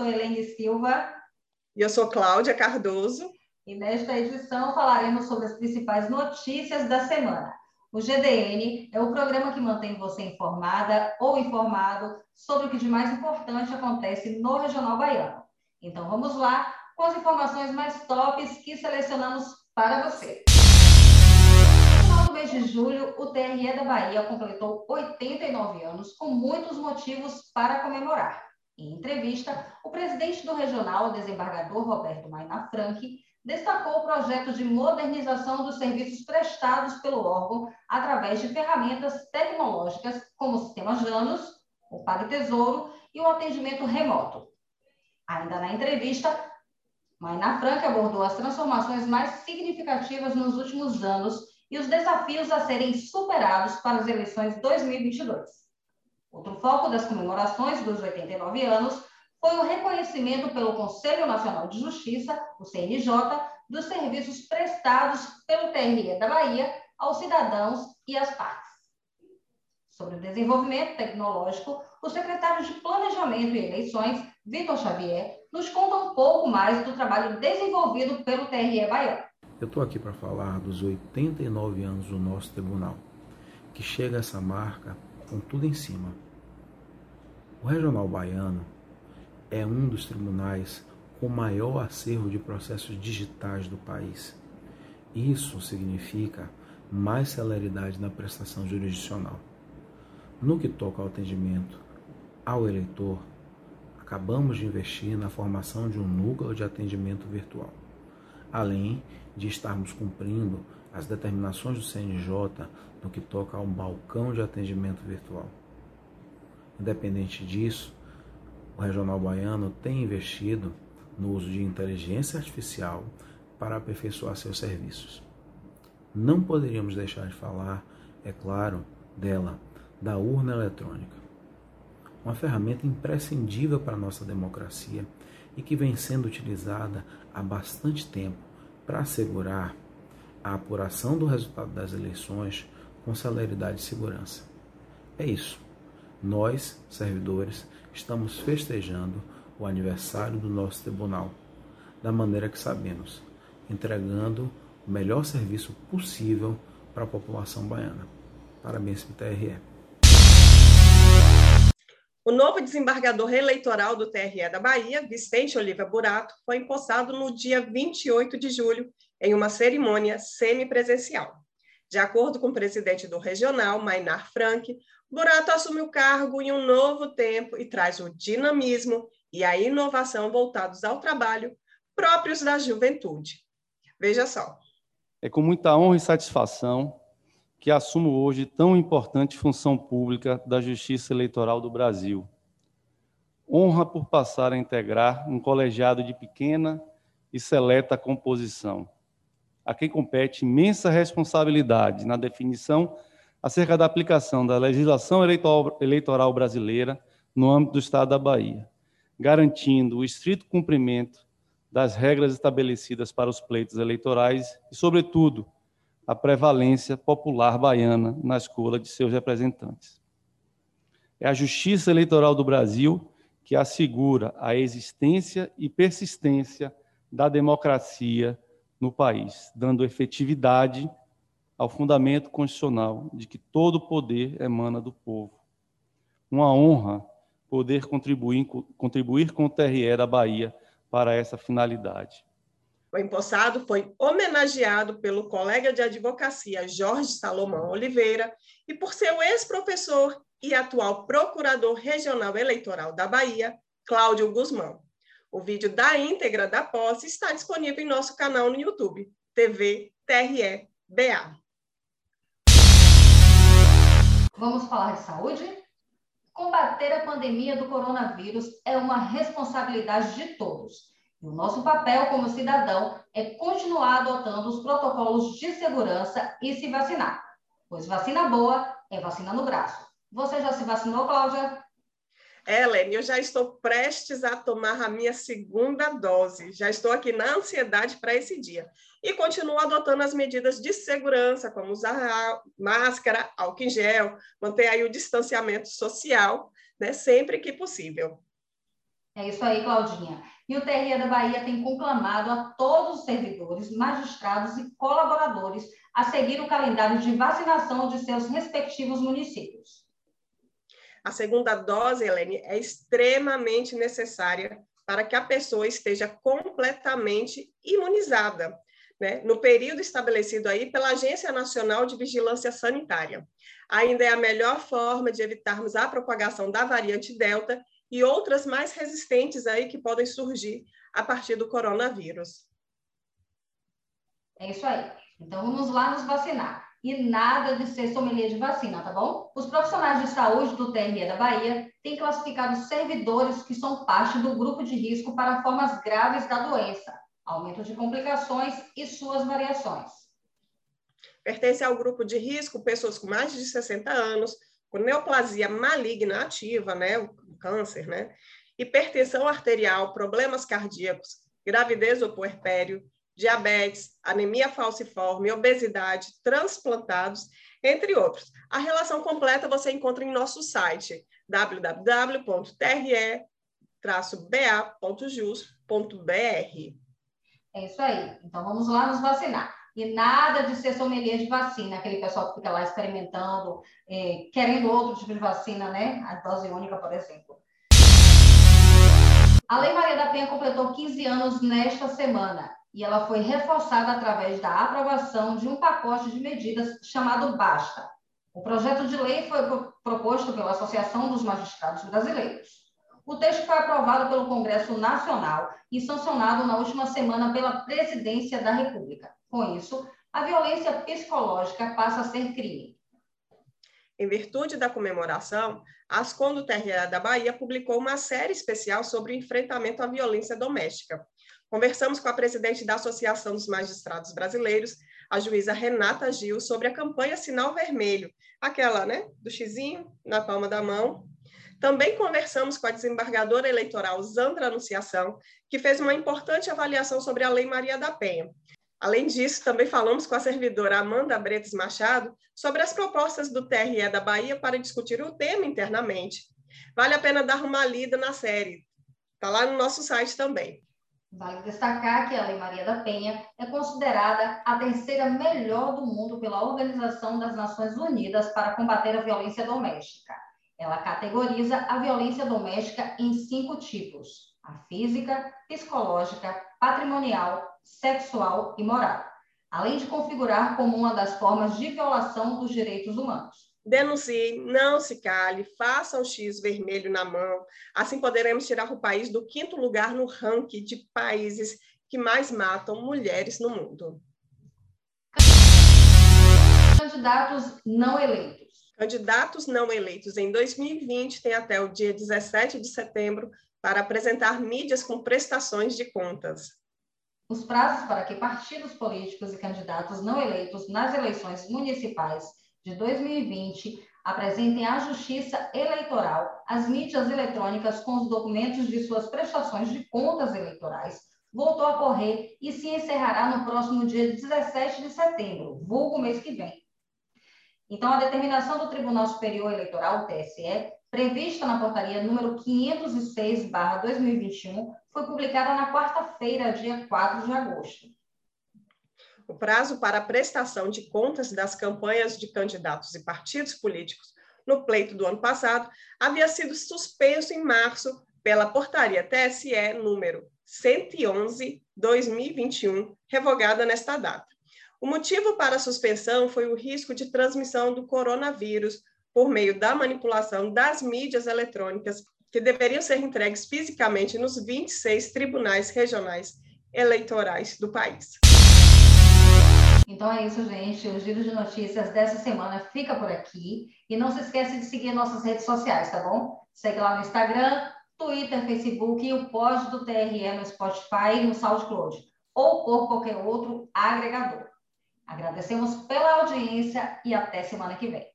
sou Helene Silva. E eu sou Cláudia Cardoso. E nesta edição falaremos sobre as principais notícias da semana. O GDN é o programa que mantém você informada ou informado sobre o que de mais importante acontece no Regional Baiano. Então vamos lá com as informações mais tops que selecionamos para você. No final do mês de julho, o TRE da Bahia completou 89 anos com muitos motivos para comemorar. Em entrevista, o presidente do regional, desembargador Roberto Maina Franchi, destacou o projeto de modernização dos serviços prestados pelo órgão através de ferramentas tecnológicas como o sistema Janus, o Pague Tesouro e o atendimento remoto. Ainda na entrevista, Maina Franca abordou as transformações mais significativas nos últimos anos e os desafios a serem superados para as eleições 2022. Outro foco das comemorações dos 89 anos foi o reconhecimento pelo Conselho Nacional de Justiça, o CNJ, dos serviços prestados pelo TRE da Bahia aos cidadãos e às partes. Sobre o desenvolvimento tecnológico, o secretário de Planejamento e Eleições, Vitor Xavier, nos conta um pouco mais do trabalho desenvolvido pelo TRE Bahia. Eu estou aqui para falar dos 89 anos do nosso tribunal, que chega a essa marca com tudo em cima. O Regional Baiano é um dos tribunais com maior acervo de processos digitais do país. Isso significa mais celeridade na prestação jurisdicional. No que toca ao atendimento ao eleitor, acabamos de investir na formação de um núcleo de atendimento virtual, além de estarmos cumprindo as determinações do CNJ no que toca ao balcão de atendimento virtual. Independente disso, o Regional Baiano tem investido no uso de inteligência artificial para aperfeiçoar seus serviços. Não poderíamos deixar de falar, é claro, dela, da urna eletrônica. Uma ferramenta imprescindível para a nossa democracia e que vem sendo utilizada há bastante tempo para assegurar a apuração do resultado das eleições com celeridade e segurança. É isso. Nós, servidores, estamos festejando o aniversário do nosso tribunal da maneira que sabemos, entregando o melhor serviço possível para a população baiana. Parabéns para o novo desembargador eleitoral do TRE da Bahia, Vicente Oliva Burato, foi empossado no dia 28 de julho, em uma cerimônia semipresencial. De acordo com o presidente do regional, Mainar Frank, Burato assume o cargo em um novo tempo e traz o dinamismo e a inovação voltados ao trabalho próprios da juventude. Veja só. É com muita honra e satisfação que assumo hoje tão importante função pública da Justiça Eleitoral do Brasil. Honra por passar a integrar um colegiado de pequena e seleta composição a quem compete imensa responsabilidade na definição acerca da aplicação da legislação eleitoral brasileira no âmbito do Estado da Bahia, garantindo o estrito cumprimento das regras estabelecidas para os pleitos eleitorais e, sobretudo, a prevalência popular baiana na escolha de seus representantes. É a Justiça Eleitoral do Brasil que assegura a existência e persistência da democracia no país, dando efetividade ao fundamento constitucional de que todo poder emana do povo. Uma honra poder contribuir, contribuir com o TRE da Bahia para essa finalidade. O empossado foi homenageado pelo colega de advocacia Jorge Salomão Oliveira e por seu ex-professor e atual procurador regional eleitoral da Bahia, Cláudio Guzmão. O vídeo da íntegra da posse está disponível em nosso canal no YouTube, TV TRE BA. Vamos falar de saúde? Combater a pandemia do coronavírus é uma responsabilidade de todos. E o nosso papel como cidadão é continuar adotando os protocolos de segurança e se vacinar. Pois vacina boa é vacina no braço. Você já se vacinou, Cláudia? Ellen, eu já estou prestes a tomar a minha segunda dose. Já estou aqui na ansiedade para esse dia. E continuo adotando as medidas de segurança, como usar máscara, álcool em gel, manter aí o distanciamento social, né, sempre que possível. É isso aí, Claudinha. E o TRE da Bahia tem conclamado a todos os servidores, magistrados e colaboradores a seguir o calendário de vacinação de seus respectivos municípios. A segunda dose, Helene, é extremamente necessária para que a pessoa esteja completamente imunizada, né, no período estabelecido aí pela Agência Nacional de Vigilância Sanitária. Ainda é a melhor forma de evitarmos a propagação da variante Delta e outras mais resistentes aí que podem surgir a partir do coronavírus. É isso aí. Então vamos lá nos vacinar. E nada de ser sommelier de vacina, tá bom? Os profissionais de saúde do TRE da Bahia têm classificado servidores que são parte do grupo de risco para formas graves da doença, aumento de complicações e suas variações. Pertence ao grupo de risco pessoas com mais de 60 anos, com neoplasia maligna ativa, né, câncer, né, hipertensão arterial, problemas cardíacos, gravidez ou puerpério, diabetes, anemia falciforme, obesidade, transplantados, entre outros. A relação completa você encontra em nosso site www.tre-ba.jus.br. É isso aí. Então vamos lá nos vacinar. E nada de ser sommelier de vacina, aquele pessoal que fica lá experimentando, é, querendo outro tipo de vacina, né? A dose única, por exemplo. A Lei Maria da Penha completou 15 anos nesta semana e ela foi reforçada através da aprovação de um pacote de medidas chamado Basta. O projeto de lei foi proposto pela Associação dos Magistrados Brasileiros. O texto foi aprovado pelo Congresso Nacional e sancionado na última semana pela Presidência da República. Com isso, a violência psicológica passa a ser crime. Em virtude da comemoração, a Ascom da Bahia publicou uma série especial sobre o enfrentamento à violência doméstica. Conversamos com a presidente da Associação dos Magistrados Brasileiros, a juíza Renata Gil, sobre a campanha Sinal Vermelho, aquela, né, do xizinho na palma da mão, também conversamos com a desembargadora eleitoral Zandra Anunciação, que fez uma importante avaliação sobre a Lei Maria da Penha. Além disso, também falamos com a servidora Amanda Bretes Machado sobre as propostas do TRE da Bahia para discutir o tema internamente. Vale a pena dar uma lida na série. Está lá no nosso site também. Vale destacar que a Lei Maria da Penha é considerada a terceira melhor do mundo pela Organização das Nações Unidas para combater a violência doméstica. Ela categoriza a violência doméstica em cinco tipos: a física, psicológica, patrimonial, sexual e moral, além de configurar como uma das formas de violação dos direitos humanos. Denuncie, não se cale, faça o X vermelho na mão. Assim poderemos tirar o país do quinto lugar no ranking de países que mais matam mulheres no mundo. Candidatos não eleitos. Candidatos não eleitos em 2020 têm até o dia 17 de setembro para apresentar mídias com prestações de contas. Os prazos para que partidos políticos e candidatos não eleitos nas eleições municipais de 2020 apresentem à Justiça Eleitoral as mídias eletrônicas com os documentos de suas prestações de contas eleitorais voltou a correr e se encerrará no próximo dia 17 de setembro, vulgo mês que vem. Então, a determinação do Tribunal Superior Eleitoral, TSE, prevista na portaria número 506/2021, foi publicada na quarta-feira, dia 4 de agosto. O prazo para a prestação de contas das campanhas de candidatos e partidos políticos no pleito do ano passado havia sido suspenso em março pela portaria TSE número 111/2021, revogada nesta data. O motivo para a suspensão foi o risco de transmissão do coronavírus por meio da manipulação das mídias eletrônicas que deveriam ser entregues fisicamente nos 26 tribunais regionais eleitorais do país. Então é isso, gente. O giro de notícias dessa semana fica por aqui. E não se esqueça de seguir nossas redes sociais, tá bom? Segue lá no Instagram, Twitter, Facebook e o pod do TRE no Spotify e no SoundCloud. Ou por qualquer outro agregador. Agradecemos pela audiência e até semana que vem.